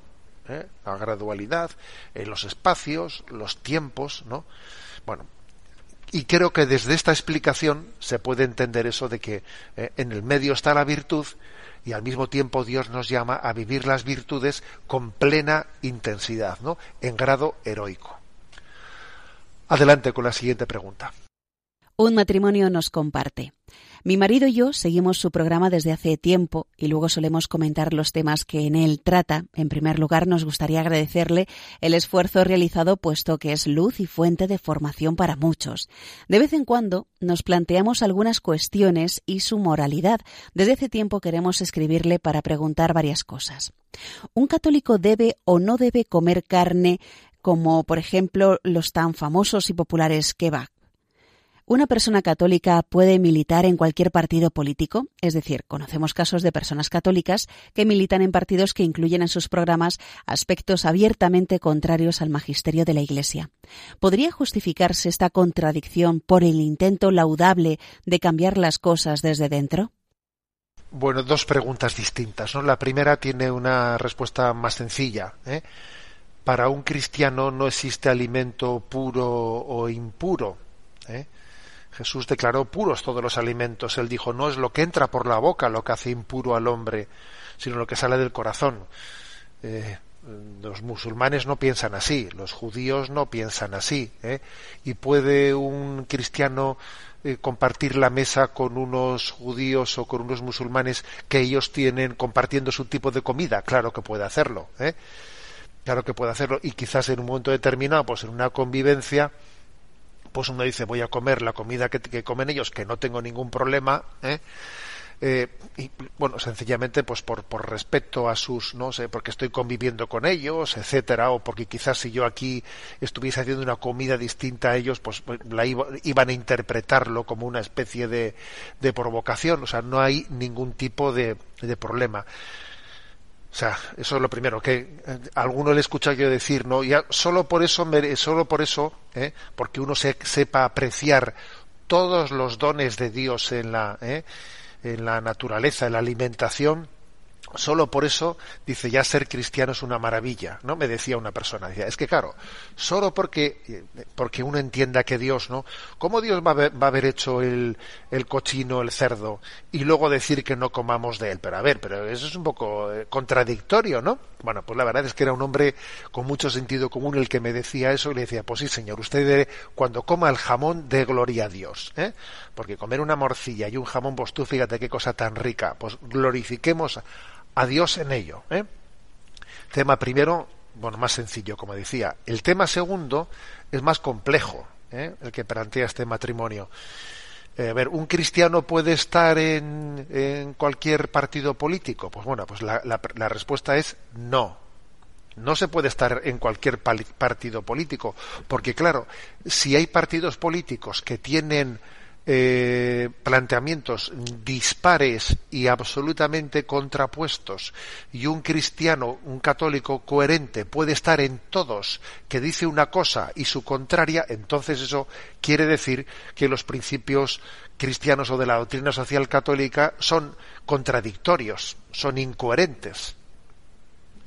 ¿eh? la gradualidad, en los espacios, los tiempos, ¿no? Bueno, y creo que desde esta explicación se puede entender eso de que eh, en el medio está la virtud y al mismo tiempo Dios nos llama a vivir las virtudes con plena intensidad, ¿no? En grado heroico. Adelante con la siguiente pregunta. Un matrimonio nos comparte. Mi marido y yo seguimos su programa desde hace tiempo y luego solemos comentar los temas que en él trata. En primer lugar, nos gustaría agradecerle el esfuerzo realizado puesto que es luz y fuente de formación para muchos. De vez en cuando nos planteamos algunas cuestiones y su moralidad. Desde hace tiempo queremos escribirle para preguntar varias cosas. ¿Un católico debe o no debe comer carne como, por ejemplo, los tan famosos y populares kebab? ¿Una persona católica puede militar en cualquier partido político? Es decir, conocemos casos de personas católicas que militan en partidos que incluyen en sus programas aspectos abiertamente contrarios al magisterio de la Iglesia. ¿Podría justificarse esta contradicción por el intento laudable de cambiar las cosas desde dentro? Bueno, dos preguntas distintas. ¿no? La primera tiene una respuesta más sencilla. ¿eh? Para un cristiano no existe alimento puro o impuro. ¿eh? Jesús declaró puros todos los alimentos. Él dijo, no es lo que entra por la boca lo que hace impuro al hombre, sino lo que sale del corazón. Eh, los musulmanes no piensan así, los judíos no piensan así. ¿eh? Y puede un cristiano eh, compartir la mesa con unos judíos o con unos musulmanes que ellos tienen compartiendo su tipo de comida. Claro que puede hacerlo. ¿eh? Claro que puede hacerlo. Y quizás en un momento determinado, pues en una convivencia, pues uno dice voy a comer la comida que, comen ellos, que no tengo ningún problema, ¿eh? Eh, y bueno sencillamente pues por, por respeto a sus no sé porque estoy conviviendo con ellos etcétera o porque quizás si yo aquí estuviese haciendo una comida distinta a ellos pues, pues la iba, iban a interpretarlo como una especie de, de provocación o sea no hay ningún tipo de, de problema o sea, eso es lo primero, que eh, alguno le he escuchado yo decir, ¿no? Ya solo por eso, solo por eso, ¿eh? porque uno se, sepa apreciar todos los dones de Dios en la, ¿eh? en la naturaleza, en la alimentación, Solo por eso dice ya ser cristiano es una maravilla, ¿no? Me decía una persona, decía, es que claro, solo porque, porque uno entienda que Dios, ¿no? ¿Cómo Dios va a haber, hecho el, el, cochino, el cerdo, y luego decir que no comamos de él? Pero a ver, pero eso es un poco eh, contradictorio, ¿no? Bueno, pues la verdad es que era un hombre con mucho sentido común el que me decía eso y le decía, pues sí, señor, usted debe, cuando coma el jamón, de gloria a Dios, ¿eh? Porque comer una morcilla y un jamón, pues tú fíjate qué cosa tan rica, pues glorifiquemos Dios en ello. ¿eh? Tema primero, bueno, más sencillo, como decía. El tema segundo es más complejo, ¿eh? el que plantea este matrimonio. Eh, a ver, ¿un cristiano puede estar en, en, cualquier partido político? Pues bueno, pues la respuesta es no. No se puede estar en cualquier partido político, porque claro, si hay partidos políticos que tienen eh, planteamientos dispares y absolutamente contrapuestos y un cristiano, un católico coherente puede estar en todos que dice una cosa y su contraria, entonces eso quiere decir que los principios cristianos o de la doctrina social católica son contradictorios, son incoherentes.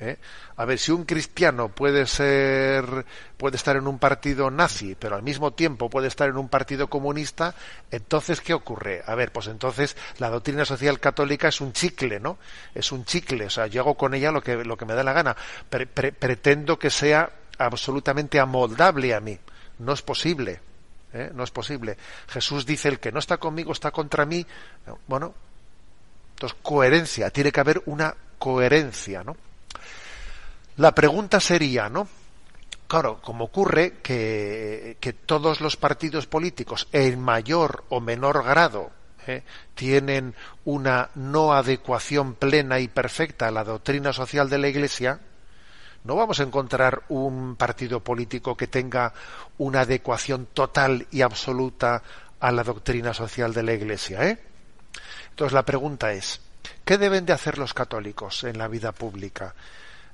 ¿Eh? A ver, si un cristiano puede ser, puede estar en un partido nazi, pero al mismo tiempo puede estar en un partido comunista, entonces ¿qué ocurre? A ver, pues entonces la doctrina social católica es un chicle, ¿no? Es un chicle, o sea, yo hago con ella lo que, lo que me da la gana. pretendo que sea absolutamente amoldable a mí. No es posible. ¿eh? No es posible. Jesús dice, el que no está conmigo está contra mí. Bueno, entonces coherencia, tiene que haber una coherencia, ¿no? La pregunta sería, ¿no? Claro, como ocurre que, todos los partidos políticos, en mayor o menor grado, ¿eh? tienen una no adecuación plena y perfecta a la doctrina social de la Iglesia, no vamos a encontrar un partido político que tenga una adecuación total y absoluta a la doctrina social de la Iglesia. ¿eh? Entonces la pregunta es, ¿qué deben de hacer los católicos en la vida pública?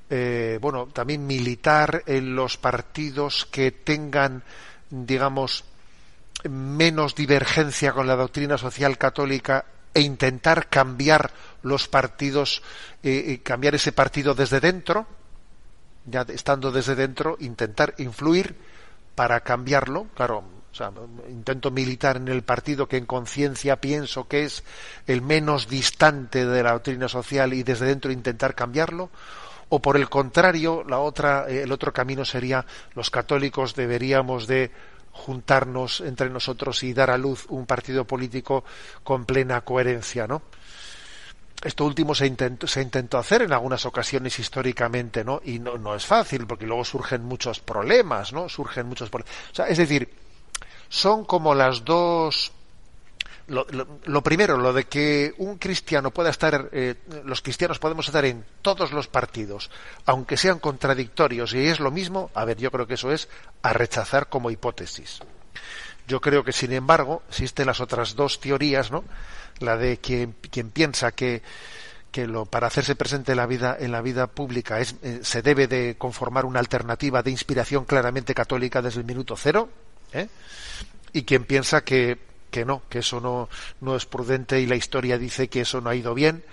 Eh, bueno, también militar en los partidos que tengan, digamos, menos divergencia con la doctrina social católica e intentar cambiar los partidos, eh, cambiar ese partido desde dentro, ya estando desde dentro, intentar influir para cambiarlo, claro, intento militar en el partido que en conciencia pienso que es el menos distante de la doctrina social y desde dentro intentar cambiarlo, o por el contrario, la otra, eh, el otro camino sería los católicos deberíamos de juntarnos entre nosotros y dar a luz un partido político con plena coherencia, ¿no? Esto último se intentó, hacer en algunas ocasiones históricamente, ¿no? Y no, es fácil, porque luego surgen muchos problemas, ¿no? Surgen muchos problemas. Es decir, son como las dos lo, primero, lo de que un cristiano pueda estar, eh, los cristianos podemos estar en todos los partidos, aunque sean contradictorios y es lo mismo, a ver, yo creo que eso es a rechazar como hipótesis. Yo creo que, sin embargo, existen las otras dos teorías, ¿no? La de quien, quien piensa que, lo, para hacerse presente en la vida, en la vida pública es, eh, se debe de conformar una alternativa de inspiración claramente católica desde el minuto cero, ¿eh? y quien piensa que que no, que eso no, no es prudente y la historia dice que eso no ha ido bien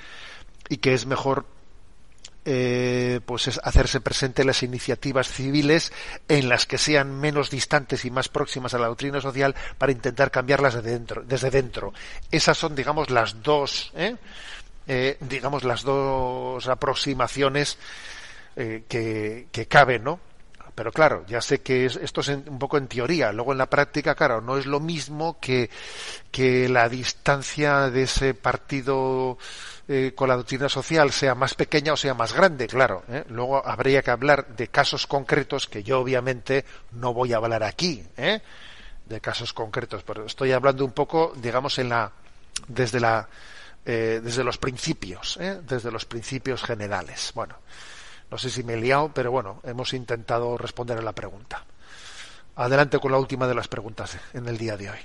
y que es mejor eh, pues es hacerse presente las iniciativas civiles en las que sean menos distantes y más próximas a la doctrina social para intentar cambiarlas desde dentro. Desde dentro. Esas son, digamos, las dos, ¿eh? Eh, digamos, las dos aproximaciones que, que caben, ¿no? Pero claro, ya sé que esto es un poco en teoría. Luego en la práctica, claro, no es lo mismo que, que la distancia de ese partido eh, con la doctrina social sea más pequeña o sea más grande, claro. ¿eh? Luego habría que hablar de casos concretos que yo obviamente no voy a hablar aquí, ¿eh? de casos concretos, pero estoy hablando un poco, digamos, en la desde la desde los principios, desde los principios generales. Bueno. No sé si me he liado, pero bueno, hemos intentado responder a la pregunta. Adelante con la última de las preguntas en el día de hoy.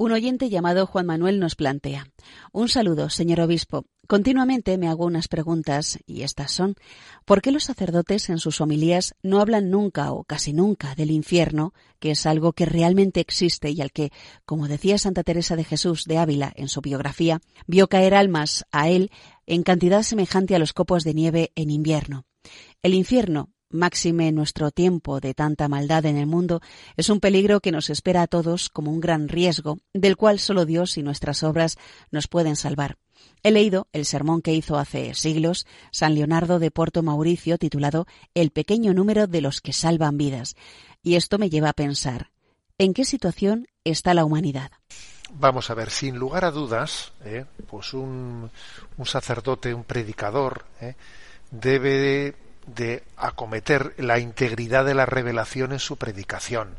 Un oyente llamado Juan Manuel nos plantea. Un saludo, señor obispo. Continuamente me hago unas preguntas, y estas son ¿por qué los sacerdotes en sus homilías no hablan nunca o casi nunca del infierno, que es algo que realmente existe y al que, como decía Santa Teresa de Jesús de Ávila en su biografía, vio caer almas a él en cantidad semejante a los copos de nieve en invierno? El infierno, máxime nuestro tiempo de tanta maldad en el mundo, es un peligro que nos espera a todos como un gran riesgo, del cual solo Dios y nuestras obras nos pueden salvar. He leído el sermón que hizo hace siglos San Leonardo de Porto Mauricio titulado El pequeño número de los que salvan vidas, y esto me lleva a pensar, ¿en qué situación está la humanidad? Vamos a ver, sin lugar a dudas, ¿eh? pues un, sacerdote, un predicador, ¿eh? Debe de, acometer la integridad de la revelación en su predicación.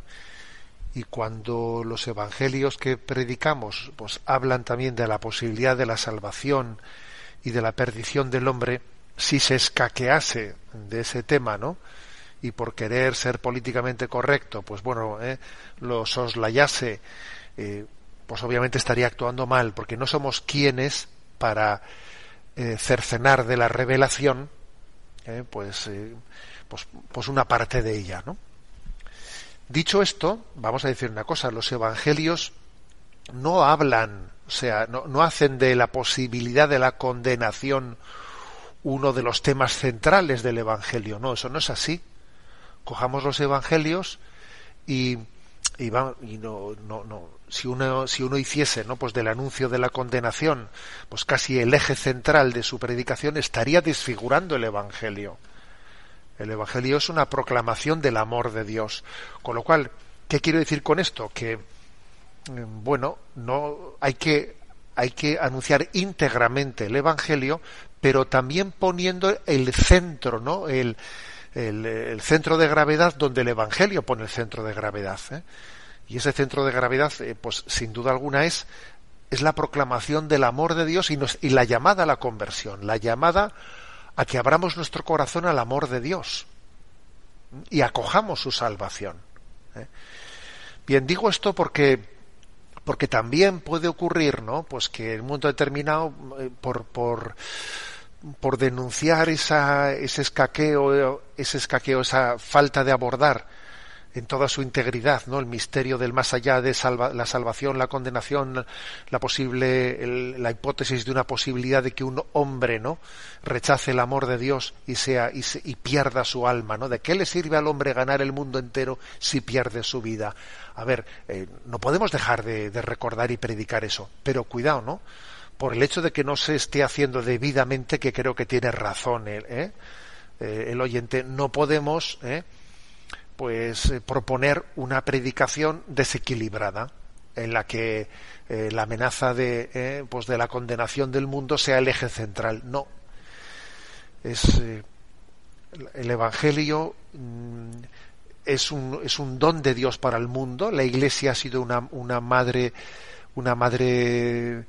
Y cuando los evangelios que predicamos pues hablan también de la posibilidad de la salvación y de la perdición del hombre, si se escaquease de ese tema, ¿no? Y por querer ser políticamente correcto, pues bueno, ¿eh? lo soslayase, eh, pues obviamente estaría actuando mal, porque no somos quienes para eh, cercenar de la revelación, eh, pues, eh, pues, pues una parte de ella, ¿no? Dicho esto, vamos a decir una cosa, los evangelios no hablan, o sea, no, no hacen de la posibilidad de la condenación uno de los temas centrales del Evangelio. No, eso no es así. Cojamos los Evangelios y, y, va, y no, no, no, si uno, si uno hiciese, ¿no? Pues del anuncio de la condenación, pues casi el eje central de su predicación estaría desfigurando el Evangelio. El Evangelio es una proclamación del amor de Dios. Con lo cual, ¿qué quiero decir con esto? Que, mm, bueno, no hay que, hay que anunciar íntegramente el Evangelio, pero también poniendo el centro, ¿no? El, el, el centro de gravedad donde el Evangelio pone el centro de gravedad. ¿eh? Y ese centro de gravedad, eh, pues sin duda alguna es es la proclamación del amor de Dios y, nos, la llamada a la conversión, la llamada a que abramos nuestro corazón al amor de Dios y acojamos su salvación. ¿eh? Bien, digo esto porque porque también puede ocurrir, ¿no? Pues que en un momento determinado eh, por por por denunciar esa, ese escaqueo, ese escaqueo, esa falta de abordar en toda su integridad, ¿no? El misterio del más allá de la salvación, la condenación, la posible, la hipótesis de una posibilidad de que un hombre, ¿no? Rechace el amor de Dios y sea y, y, pierda su alma, ¿no? ¿De qué le sirve al hombre ganar el mundo entero si pierde su vida? A ver, eh, no podemos dejar de, recordar y predicar eso, pero cuidado, ¿no? Por el hecho de que no se esté haciendo debidamente, que creo que tiene razón, ¿eh? Eh, el oyente, no podemos. Pues eh, proponer una predicación desequilibrada en la que eh, la amenaza de eh, pues de la condenación del mundo sea el eje central. No. Es eh, el evangelio mm, es un es un don de Dios para el mundo. La iglesia ha sido una, una madre una madre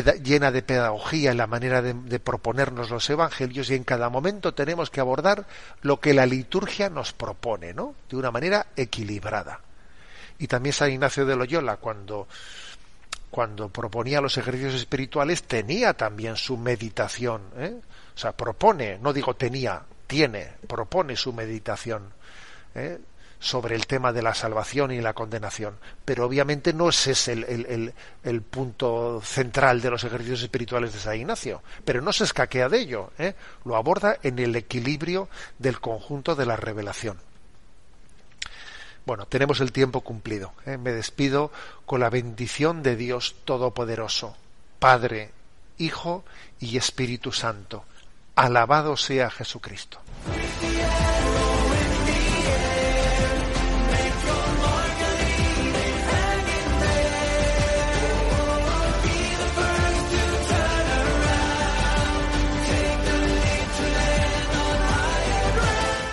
llena de pedagogía en la manera de, proponernos los evangelios y en cada momento tenemos que abordar lo que la liturgia nos propone, ¿no? De una manera equilibrada. Y también San Ignacio de Loyola, cuando, cuando proponía los ejercicios espirituales, tenía también su meditación, ¿eh? O sea, propone, no digo tenía, tiene, propone su meditación. ¿eh? Sobre el tema de la salvación y la condenación. Pero obviamente no es ese el, el, el, punto central de los ejercicios espirituales de San Ignacio. Pero no se escaquea de ello. ¿eh? Lo aborda en el equilibrio del conjunto de la revelación. Bueno, tenemos el tiempo cumplido. ¿eh? Me despido con la bendición de Dios Todopoderoso, Padre, Hijo y Espíritu Santo. Alabado sea Jesucristo.